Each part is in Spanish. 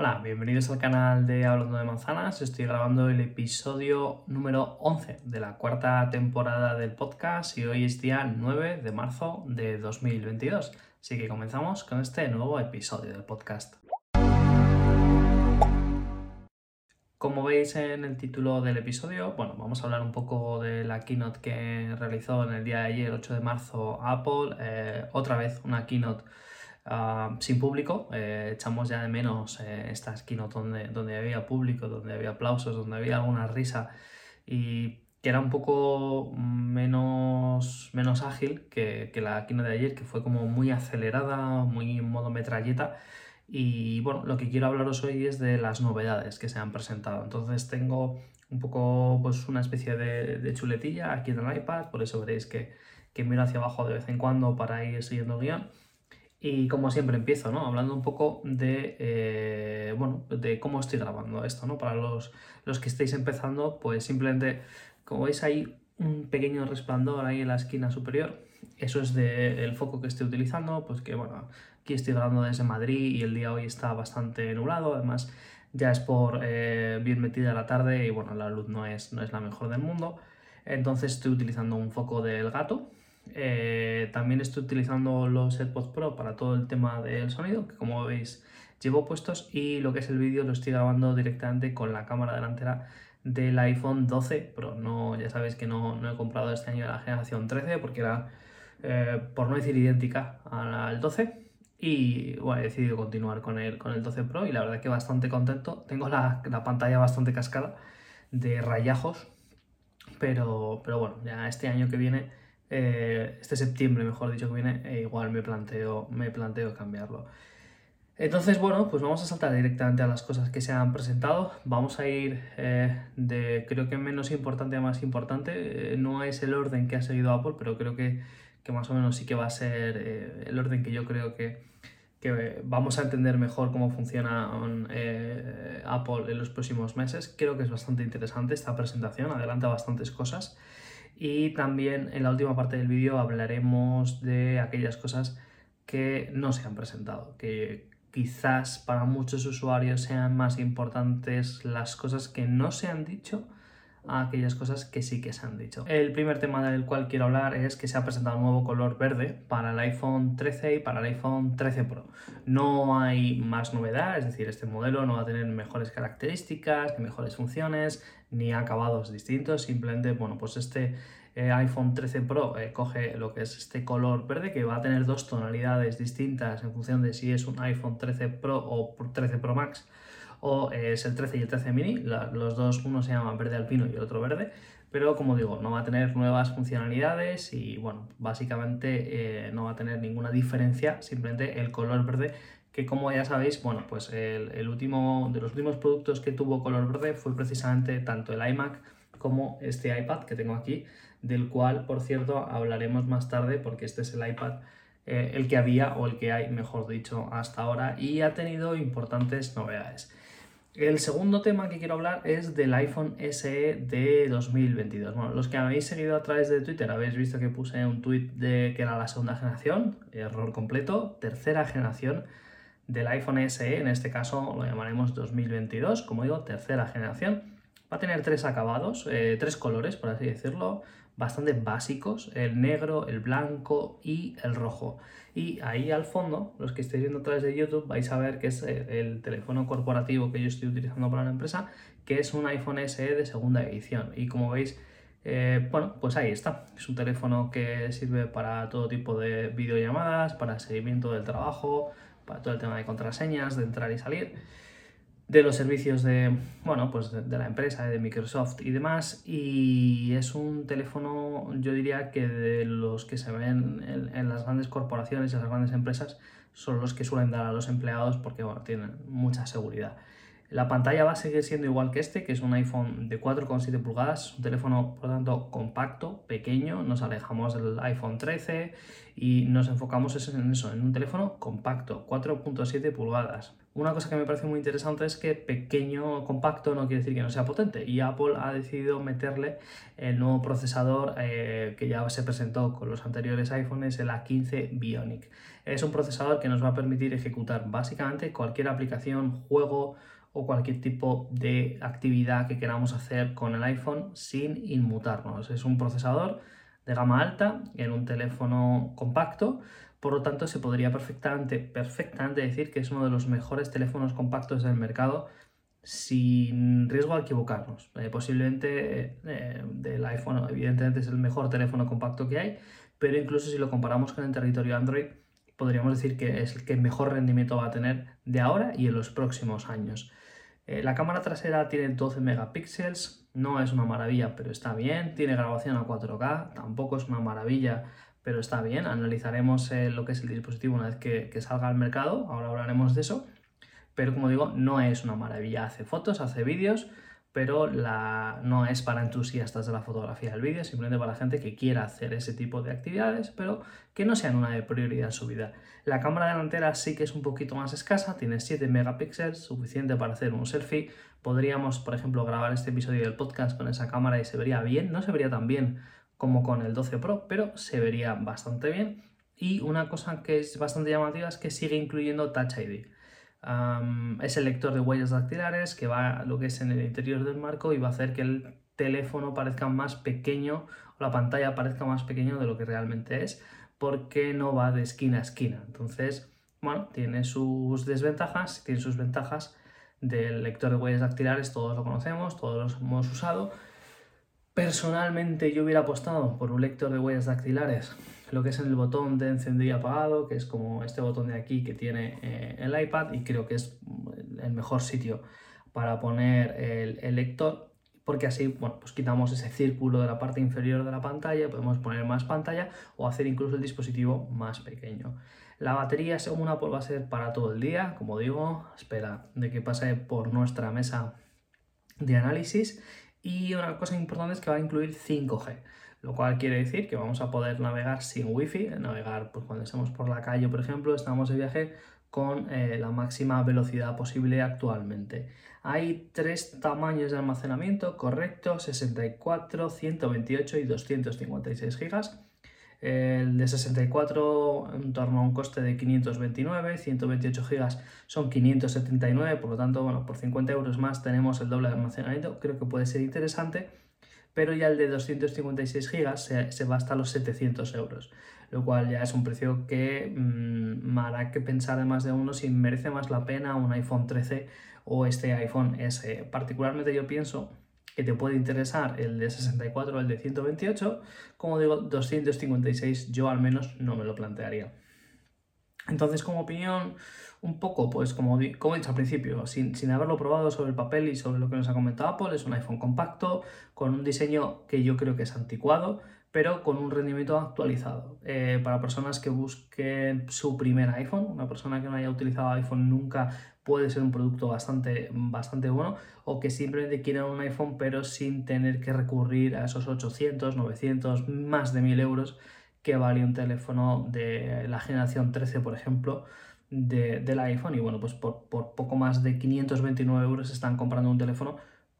Hola, bienvenidos al canal de Hablando de Manzanas. Estoy grabando el episodio número 11 de la cuarta temporada del podcast y hoy es día 9 de marzo de 2022. Así que comenzamos con este nuevo episodio del podcast. Como veis en el título del episodio, bueno, vamos a hablar un poco de la keynote que realizó en el día de ayer, 8 de marzo, Apple. Eh, otra vez una keynote Ah, sin público. Eh, echamos ya de menos eh, estas keynote donde, donde había público, donde había aplausos, donde había alguna risa y que era un poco menos, menos ágil que, que la keynote de ayer, que fue como muy acelerada, muy en modo metralleta. Y bueno, lo que quiero hablaros hoy es de las novedades que se han presentado. Entonces tengo un poco pues una especie de, de chuletilla aquí en el iPad, por eso veréis que, que miro hacia abajo de vez en cuando para ir siguiendo el guion. Y como siempre empiezo, ¿no? Hablando un poco de, eh, bueno, de cómo estoy grabando esto, ¿no? Para los, los que estéis empezando, pues simplemente, como veis ahí un pequeño resplandor ahí en la esquina superior, eso es del foco que estoy utilizando, pues que bueno, aquí estoy grabando desde Madrid y el día hoy está bastante nublado, además ya es por eh, bien metida la tarde y bueno, la luz no es, no es la mejor del mundo, entonces estoy utilizando un foco del gato, eh, también estoy utilizando los AirPods Pro para todo el tema del sonido, que como veis llevo puestos y lo que es el vídeo lo estoy grabando directamente con la cámara delantera del iPhone 12 Pro. No, ya sabéis que no, he comprado este año la generación 13 porque era, eh, por no decir idéntica al 12. Y bueno, he decidido continuar con el, con el 12 Pro y la verdad que bastante contento. Tengo la, la pantalla bastante cascada de rayajos, pero, pero bueno, ya este año que viene eh, este septiembre, mejor dicho, que viene, e igual me planteo, me planteo cambiarlo. Entonces, bueno, pues vamos a saltar directamente a las cosas que se han presentado. Vamos a ir eh, de, creo que menos importante a más importante. Eh, no es el orden que ha seguido Apple, pero creo que, que más o menos sí que va a ser el orden que yo creo que, que vamos a entender mejor cómo funciona Apple en los próximos meses. Creo que es bastante interesante esta presentación, adelanta bastantes cosas. Y también en la última parte del vídeo hablaremos de aquellas cosas que no se han presentado, que quizás para muchos usuarios sean más importantes las cosas que no se han dicho a aquellas cosas que sí que se han dicho. El primer tema del cual quiero hablar es que se ha presentado un nuevo color verde para el iPhone 13 y para el iPhone 13 Pro. No hay más novedad, es decir, este modelo no va a tener mejores características, ni mejores funciones, ni acabados distintos, simplemente, bueno, pues este eh, iPhone 13 Pro eh, coge lo que es este color verde que va a tener dos tonalidades distintas en función de si es un iPhone 13 Pro o 13 Pro Max o es el 13 y el 13 mini, los dos, uno se llama verde alpino y el otro verde, pero como digo, no va a tener nuevas funcionalidades y bueno, básicamente eh, no va a tener ninguna diferencia, simplemente el color verde que como ya sabéis, bueno, pues el, último de los últimos productos que tuvo color verde fue precisamente tanto el iMac como este iPad que tengo aquí, del cual, por cierto, hablaremos más tarde porque este es el iPad eh, el que había o el que hay, mejor dicho, hasta ahora y ha tenido importantes novedades. El segundo tema que quiero hablar es del iPhone SE de 2022. Bueno, los que habéis seguido a través de Twitter habéis visto que puse un tweet de que era la segunda generación, error completo, tercera generación del iPhone SE, en este caso lo llamaremos 2022, como digo, tercera generación. Va a tener tres acabados, eh, tres colores, por así decirlo, bastante básicos, el negro, el blanco y el rojo. Y ahí al fondo, los que estéis viendo a través de YouTube, vais a ver que es eh, el teléfono corporativo que yo estoy utilizando para la empresa, que es un iPhone SE de segunda edición. Y como veis, eh, bueno, pues ahí está. Es un teléfono que sirve para todo tipo de videollamadas, para seguimiento del trabajo, para todo el tema de contraseñas, de entrar y salir de los servicios de, bueno, pues de, la empresa, de Microsoft y demás. Y es un teléfono, yo diría que de los que se ven en, las grandes corporaciones y las grandes empresas, son los que suelen dar a los empleados porque, bueno, tienen mucha seguridad. La pantalla va a seguir siendo igual que este, que es un iPhone de 4,7 pulgadas, un teléfono por lo tanto compacto, pequeño, nos alejamos del iPhone 13 y nos enfocamos en eso, en un teléfono compacto, 4,7 pulgadas Una cosa que me parece muy interesante es que pequeño, compacto, no quiere decir que no sea potente. Y Apple ha decidido meterle el nuevo procesador eh, que ya se presentó con los anteriores iPhones, el A15 Bionic. Es un procesador que nos va a permitir ejecutar básicamente cualquier aplicación, juego o cualquier tipo de actividad que queramos hacer con el iPhone sin inmutarnos. Es un procesador de gama alta en un teléfono compacto por lo tanto, se podría perfectamente, decir que es uno de los mejores teléfonos compactos del mercado sin riesgo a equivocarnos. Eh, posiblemente eh, del iPhone, evidentemente, es el mejor teléfono compacto que hay, pero incluso si lo comparamos con el territorio Android, podríamos decir que es el que mejor rendimiento va a tener de ahora y en los próximos años. Eh, la cámara trasera tiene 12 megapíxeles, no es una maravilla, pero está bien. Tiene grabación a 4K, tampoco es una maravilla, pero está bien. Analizaremos eh, lo que es el dispositivo una vez que, salga al mercado, ahora hablaremos de eso. Pero como digo, no es una maravilla. Hace fotos, hace vídeos, pero la, no es para entusiastas de la fotografía del vídeo, simplemente para gente que quiera hacer ese tipo de actividades, pero que no sean una de prioridad en su vida. La cámara delantera sí que es un poquito más escasa, tiene 7 megapíxeles, suficiente para hacer un selfie. Podríamos, por ejemplo, grabar este episodio del podcast con esa cámara y se vería bien, no se vería tan bien como con el 12 Pro, pero se vería bastante bien. Y una cosa que es bastante llamativa es que sigue incluyendo Touch ID. es el lector de huellas dactilares que va lo que es en el interior del marco y va a hacer que el teléfono parezca más pequeño o la pantalla parezca más pequeño de lo que realmente es porque no va de esquina a esquina. Entonces, bueno, tiene sus desventajas, tiene sus ventajas del lector de huellas dactilares, todos lo conocemos, todos los hemos usado, Personalmente yo hubiera apostado por un lector de huellas dactilares, lo que es en el botón de encendido y apagado, que es como este botón de aquí que tiene eh, el iPad y creo que es el mejor sitio para poner el, lector porque así bueno, pues quitamos ese círculo de la parte inferior de la pantalla, podemos poner más pantalla o hacer incluso el dispositivo más pequeño. La batería según Apple va a ser para todo el día, como digo, espera de que pase por nuestra mesa de análisis y una cosa importante es que va a incluir 5G, lo cual quiere decir que vamos a poder navegar sin wifi, navegar pues, cuando estemos por la calle, por ejemplo, estamos de viaje con eh, la máxima velocidad posible actualmente. Hay tres tamaños de almacenamiento correctos, 64, 128 y 256 gigas. El de 64 en torno a un coste de 529, 128 GB son 579, por lo tanto, bueno, por 50 euros más tenemos el doble de almacenamiento, creo que puede ser interesante, pero ya el de 256 GB se, va hasta los 700 euros, lo cual ya es un precio que mm, hará que pensar de más de uno si merece más la pena un iPhone 13 o este iPhone S. Particularmente yo pienso que te puede interesar el de 64 o el de 128, como digo, 256 yo al menos no me lo plantearía. Entonces, como opinión, un poco, pues como, como he dicho al principio, sin, sin, haberlo probado sobre el papel y sobre lo que nos ha comentado Apple, es un iPhone compacto, con un diseño que yo creo que es anticuado, pero con un rendimiento actualizado. Eh, para personas que busquen su primer iPhone, una persona que no haya utilizado iPhone nunca puede ser un producto bastante, bastante bueno o que simplemente quieran un iPhone pero sin tener que recurrir a esos 800, 900, más de 1000 euros que vale un teléfono de la generación 13, por ejemplo, del iPhone. Y bueno, pues por, por poco más de 529 euros están comprando un teléfono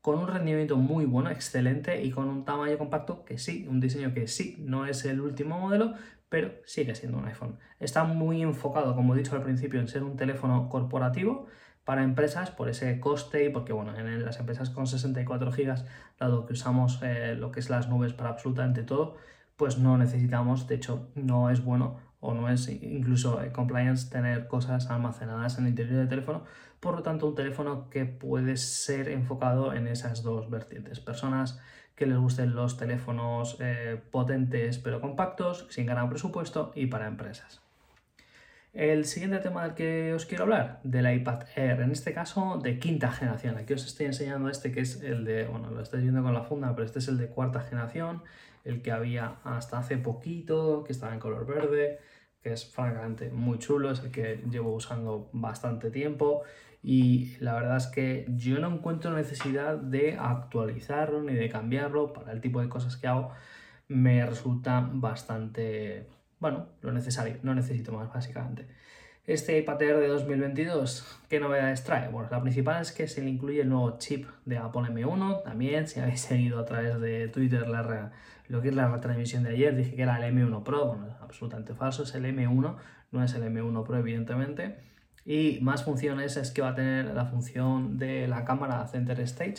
con un rendimiento muy bueno, excelente y con un tamaño compacto que sí, un diseño que sí, no es el último modelo, pero sigue siendo un iPhone. Está muy enfocado, como he dicho al principio, en ser un teléfono corporativo para empresas por ese coste y porque bueno, en las empresas con 64 GB, dado que usamos eh, lo que es las nubes para absolutamente todo, pues no necesitamos, de hecho no es bueno o no es incluso eh, compliance tener cosas almacenadas en el interior del teléfono, por lo tanto un teléfono que puede ser enfocado en esas dos vertientes, personas que les gusten los teléfonos eh, potentes pero compactos, sin ganar presupuesto y para empresas. El siguiente tema del que os quiero hablar, del iPad Air, en este caso de quinta generación. Aquí os estoy enseñando este que es el de, bueno, lo estáis viendo con la funda, pero este es el de cuarta generación, el que había hasta hace poquito, que estaba en color verde, que es francamente muy chulo, es el que llevo usando bastante tiempo. Y la verdad es que yo no encuentro necesidad de actualizarlo ni de cambiarlo para el tipo de cosas que hago. Me resulta bastante bueno lo necesario no necesito más básicamente Este iPad Air de 2022, ¿qué novedades trae? Bueno, la principal es que se le incluye el nuevo chip de Apple M1. También, si habéis seguido a través de Twitter la, lo que es la retransmisión de ayer, dije que era el M1 Pro. Bueno, es absolutamente falso, es el M1, no es el M1 Pro, evidentemente. Y más funciones es que va a tener la función de la cámara Center Stage.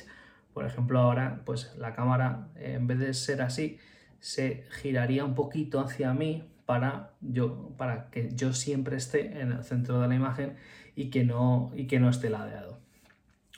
Por ejemplo, ahora, pues la cámara, en vez de ser así, se giraría un poquito hacia mí para, yo, para que yo siempre esté en el centro de la imagen y que no, y que no esté ladeado.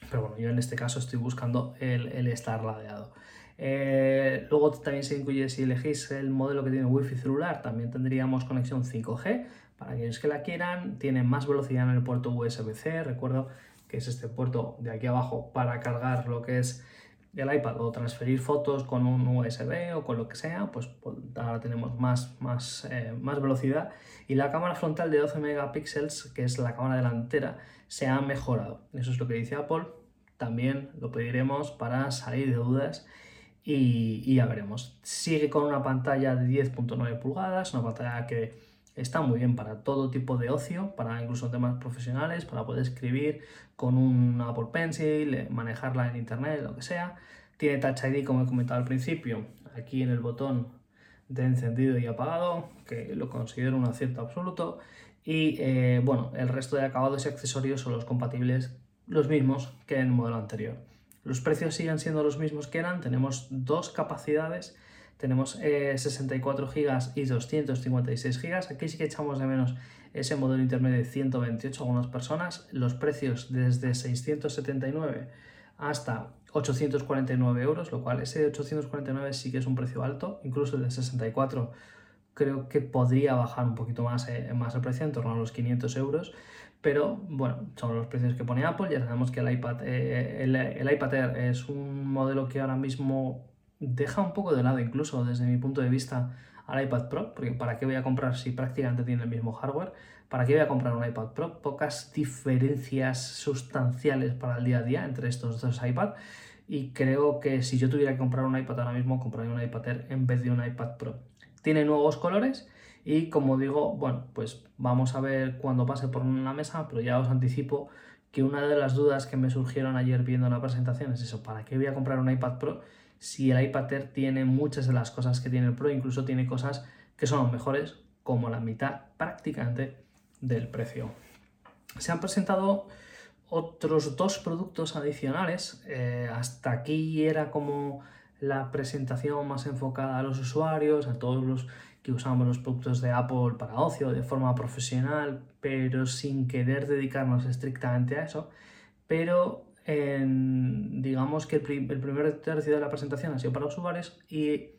Pero bueno, yo en este caso estoy buscando el, estar ladeado. Eh, luego también se incluye, si elegís el modelo que tiene wifi celular, también tendríamos conexión 5G. Para aquellos que la quieran, tiene más velocidad en el puerto USB-C. Recuerdo que es este puerto de aquí abajo para cargar lo que es el iPad o transferir fotos con un USB o con lo que sea, pues, pues ahora tenemos más, más, eh, más velocidad. Y la cámara frontal de 12 megapíxeles, que es la cámara delantera, se ha mejorado. Eso es lo que dice Apple. También lo pediremos para salir de dudas y, y ya veremos. Sigue con una pantalla de 10.9 pulgadas, una pantalla que Está muy bien para todo tipo de ocio, para incluso temas profesionales, para poder escribir con un Apple Pencil, eh, manejarla en internet, lo que sea. Tiene Touch ID, como he comentado al principio, aquí en el botón de encendido y apagado, que lo considero un acierto absoluto. Y eh, bueno, el resto de acabados y accesorios son los compatibles, los mismos que en el modelo anterior. Los precios siguen siendo los mismos que eran, tenemos dos capacidades tenemos 64 eh, GB y 256 GB. Aquí sí que echamos de menos ese modelo intermedio de 128 algunas personas. Los precios desde 679 hasta 849 euros, lo cual ese de 849 sí que es un precio alto, incluso el de 64 creo que podría bajar un poquito más, eh, más el precio, en torno a los 500 euros, pero bueno, son los precios que pone Apple, ya sabemos que el iPad, eh, el iPad Air es un modelo que ahora mismo deja un poco de lado, incluso desde mi punto de vista, al iPad Pro, porque ¿para qué voy a comprar si prácticamente tiene el mismo hardware? ¿Para qué voy a comprar un iPad Pro? Pocas diferencias sustanciales para el día a día entre estos dos iPads. Y creo que si yo tuviera que comprar un iPad ahora mismo, compraría un iPad Air en vez de un iPad Pro. Tiene nuevos colores y como digo, bueno, pues vamos a ver cuando pase por una mesa, pero ya os anticipo que una de las dudas que me surgieron ayer viendo la presentación es eso, ¿para qué voy a comprar un iPad Pro? Si el iPad Air tiene muchas de las cosas que tiene el Pro, incluso tiene cosas que son mejores, como la mitad prácticamente del precio. Se han presentado otros dos productos adicionales. Eh, hasta aquí era como la presentación más enfocada a los usuarios, a todos los que usamos los productos de Apple para ocio de forma profesional, pero sin querer dedicarnos estrictamente a eso. Pero digamos que el, primer tercio de la presentación ha sido para usuarios y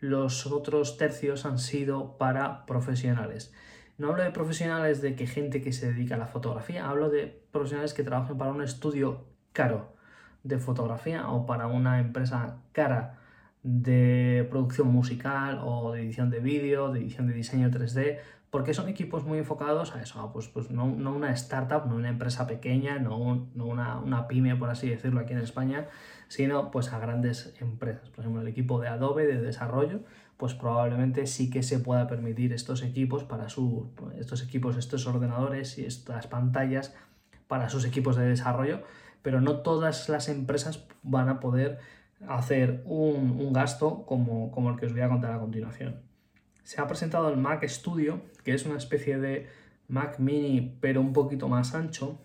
los otros tercios han sido para profesionales. No hablo de profesionales de que gente que se dedica a la fotografía, hablo de profesionales que trabajan para un estudio caro de fotografía o para una empresa cara de producción musical o de edición de vídeo, de edición de diseño 3D porque son equipos muy enfocados a eso, pues, pues no, una startup, no una empresa pequeña, no, una, una, pyme, por así decirlo, aquí en España, sino pues a grandes empresas. Por ejemplo, el equipo de Adobe de desarrollo, pues probablemente sí que se pueda permitir estos equipos para su, estos equipos, estos ordenadores y estas pantallas para sus equipos de desarrollo, pero no todas las empresas van a poder hacer un, gasto como, como el que os voy a contar a continuación se ha presentado el Mac Studio, que es una especie de Mac mini pero un poquito más ancho,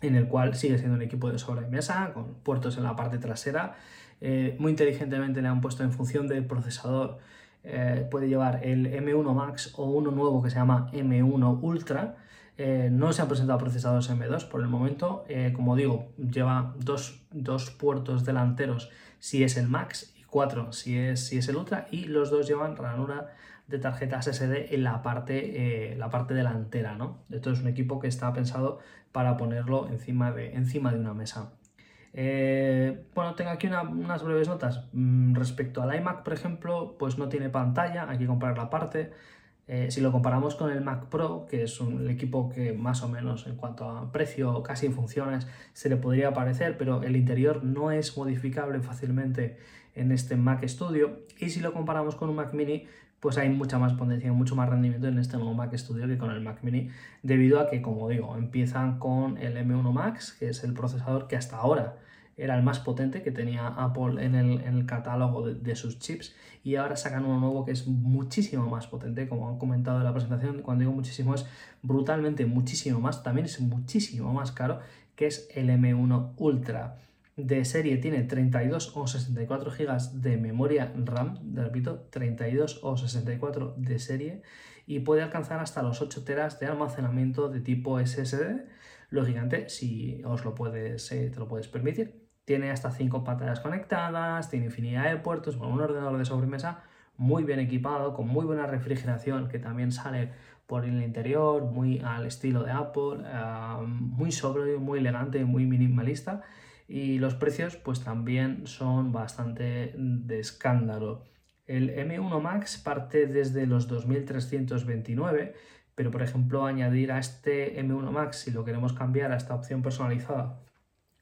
en el cual sigue siendo un equipo de sobremesa, con puertos en la parte trasera. Eh, muy inteligentemente le han puesto en función del procesador, eh, puede llevar el M1 Max o uno nuevo que se llama M1 Ultra. Eh, no se han presentado procesadores M2 por el momento. como digo, lleva dos, dos, puertos delanteros si es el Max y cuatro si es, si es el Ultra. Y los dos llevan ranura de tarjetas SD en la parte, eh, la parte delantera, ¿no? Esto es un equipo que está pensado para ponerlo encima de, encima de una mesa. Eh, bueno, tengo aquí unas breves notas. Mm, respecto al iMac, por ejemplo, pues no tiene pantalla, hay que comprar la parte. Eh, si lo comparamos con el Mac Pro, que es un, el equipo que más o menos en cuanto a precio, casi en funciones, se le podría parecer, pero el interior no es modificable fácilmente en este Mac Studio. Y si lo comparamos con un Mac Mini, pues hay mucha más potencia, mucho más rendimiento en este nuevo Mac Studio que con el Mac Mini, debido a que, como digo, empiezan con el M1 Max, que es el procesador que hasta ahora era el más potente que tenía Apple en el, catálogo de, sus chips y ahora sacan uno nuevo que es muchísimo más potente, como han comentado en la presentación, cuando digo muchísimo es brutalmente muchísimo más, también es muchísimo más caro, que es el M1 Ultra. De serie tiene 32 o 64 GB de memoria RAM, repito, 32 o 64 de serie y puede alcanzar hasta los 8 teras de almacenamiento de tipo SSD, lógicamente si os lo puedes, eh, te lo puedes permitir. Tiene hasta 5 pantallas conectadas, tiene infinidad de puertos, con un ordenador de sobremesa muy bien equipado, con muy buena refrigeración que también sale por el interior, muy al estilo de Apple, ah, muy sobrio, muy elegante, muy minimalista. Y los precios pues también son bastante de escándalo. El M1 Max parte desde los 2.329, pero por ejemplo añadir a este M1 Max, si lo queremos cambiar a esta opción personalizada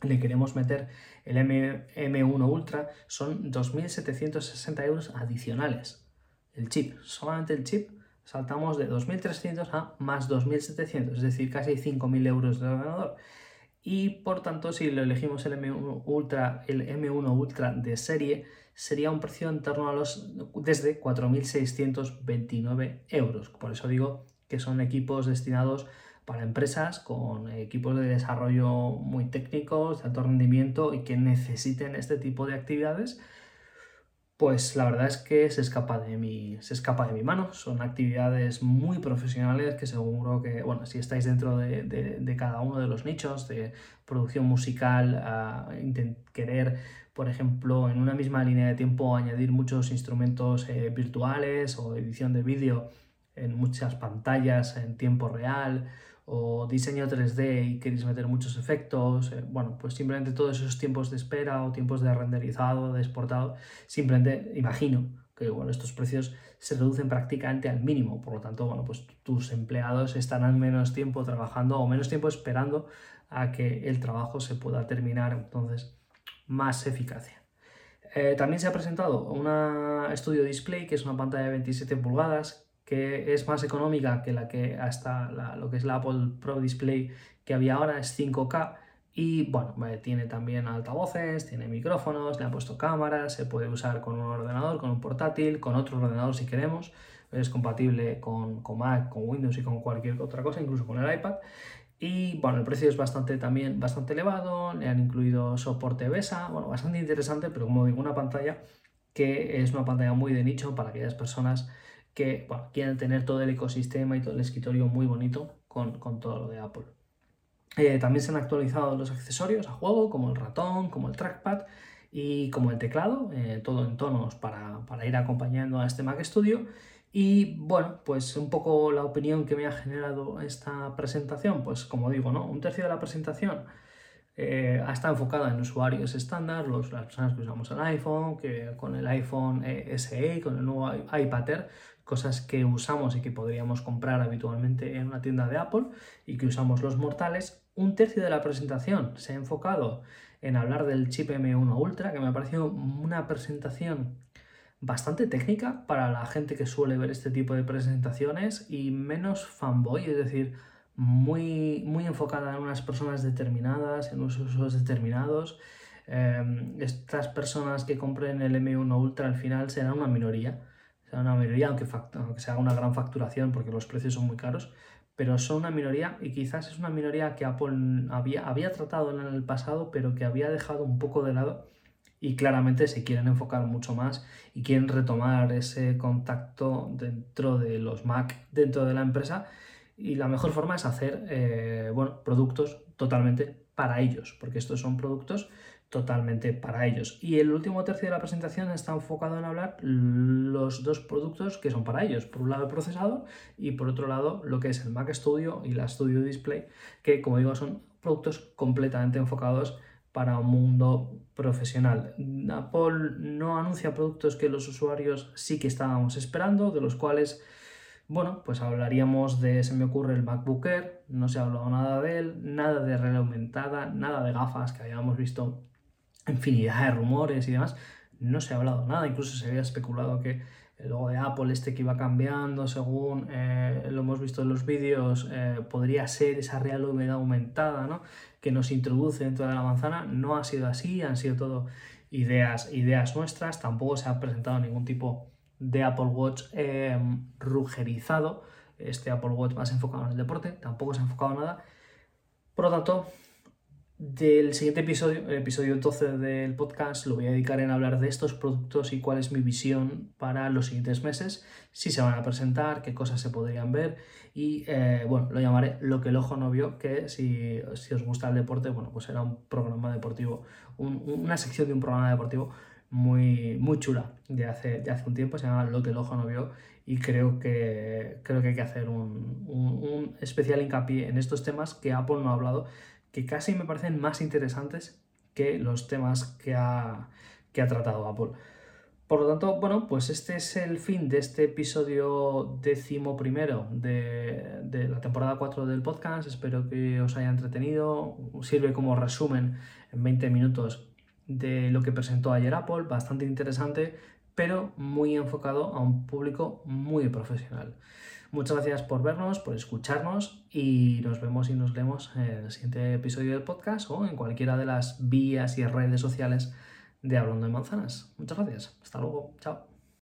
le queremos meter el M, 1 Ultra, son 2.760 euros adicionales. El chip, solamente el chip, saltamos de 2.300 a más 2.700, es decir, casi 5.000 euros de ordenador. Y por tanto, si lo elegimos el M1 Ultra, el M1 Ultra de serie, sería un precio en torno a los desde 4.629 euros. Por eso digo que son equipos destinados para empresas con equipos de desarrollo muy técnicos, de alto rendimiento y que necesiten este tipo de actividades, pues la verdad es que se escapa de mi, se escapa de mi mano. Son actividades muy profesionales que seguro que, bueno, si estáis dentro de, cada uno de los nichos de producción musical, querer, por ejemplo, en una misma línea de tiempo añadir muchos instrumentos eh, virtuales o edición de vídeo en muchas pantallas en tiempo real o diseño 3D y queréis meter muchos efectos, eh, bueno, pues simplemente todos esos tiempos de espera o tiempos de renderizado, de exportado, simplemente imagino que bueno, estos precios se reducen prácticamente al mínimo, por lo tanto, bueno, pues tus empleados estarán menos tiempo trabajando o menos tiempo esperando a que el trabajo se pueda terminar, entonces más eficacia. Eh, también se ha presentado una Studio Display, que es una pantalla de 27 pulgadas, que es más económica que la que hasta lo que es la Apple Pro Display que había ahora, es 5K. Y bueno, tiene también altavoces, tiene micrófonos, le han puesto cámaras, se puede usar con un ordenador, con un portátil, con otro ordenador si queremos. Es compatible con, con Mac, con Windows y con cualquier otra cosa, incluso con el iPad. Y bueno, el precio es bastante también bastante elevado, le han incluido soporte BESA, bueno, bastante interesante, pero como digo, una pantalla que es una pantalla muy de nicho para aquellas personas que quieren tener todo el ecosistema y todo el escritorio muy bonito con, todo lo de Apple. Eh, también se han actualizado los accesorios a juego, como el ratón, como el trackpad y como el teclado, eh, todo en tonos para, ir acompañando a este Mac Studio. Y bueno, pues un poco la opinión que me ha generado esta presentación, pues como digo, ¿no? Un tercio de la presentación eh, está enfocada en usuarios estándar, los, las personas que usamos el iPhone, que con el iPhone SE, con el nuevo iPad Air, cosas que usamos y que podríamos comprar habitualmente en una tienda de Apple y que usamos los mortales. Un tercio de la presentación se ha enfocado en hablar del chip M1 Ultra, que me ha parecido una presentación bastante técnica para la gente que suele ver este tipo de presentaciones y menos fanboy, es decir, muy, muy enfocada en unas personas determinadas, en unos usos determinados. Em, estas personas que compren el M1 Ultra al final serán una minoría una minoría, aunque, aunque se haga una gran facturación porque los precios son muy caros, pero son una minoría y quizás es una minoría que Apple había, había tratado en el pasado, pero que había dejado un poco de lado y claramente se quieren enfocar mucho más y quieren retomar ese contacto dentro de los Mac, dentro de la empresa. Y la mejor forma es hacer eh, bueno, productos totalmente para ellos, porque estos son productos totalmente para ellos. Y el último tercio de la presentación está enfocado en hablar los dos productos que son para ellos. Por un lado el procesador y por otro lado lo que es el Mac Studio y la Studio Display, que como digo son productos completamente enfocados para un mundo profesional. Apple no anuncia productos que los usuarios sí que estábamos esperando, de los cuales bueno, pues hablaríamos de, se me ocurre, el MacBook Air, no se ha hablado nada de él, nada de realidad aumentada, nada de gafas que habíamos visto infinidad de rumores y demás, no se ha hablado nada, incluso se había especulado que el logo de Apple este que iba cambiando según eh, lo hemos visto en los vídeos, eh, podría ser esa realidad aumentada, ¿no? Que nos introduce dentro de la manzana. No ha sido así, han sido todo ideas, ideas nuestras, tampoco se ha presentado ningún tipo de Apple Watch em, rugerizado, este Apple Watch más enfocado en el deporte, tampoco se ha enfocado en nada. Por lo tanto, del siguiente episodio, el episodio 12 del podcast, lo voy a dedicar en hablar de estos productos y cuál es mi visión para los siguientes meses, si se van a presentar, qué cosas se podrían ver y eh, bueno, lo llamaré lo que el ojo no vio, que si, os gusta el deporte, bueno, pues será un programa deportivo, una sección de un programa deportivo muy, muy chula de hace, de hace un tiempo, se llama Lo que el ojo no vio y creo que, creo que hay que hacer un, un especial hincapié en estos temas que Apple no ha hablado que casi me parecen más interesantes que los temas que ha, que ha tratado Apple. Por lo tanto, bueno, pues este es el fin de este episodio décimo primero de, de, la temporada 4 del podcast. Espero que os haya entretenido. Sirve como resumen en 20 minutos de lo que presentó ayer Apple, bastante interesante, pero muy enfocado a un público muy profesional. Muchas gracias por vernos, por escucharnos y nos vemos y nos leemos en el siguiente episodio del podcast o en cualquiera de las vías y redes sociales de Hablando de Manzanas. Muchas gracias. Hasta luego. Chao.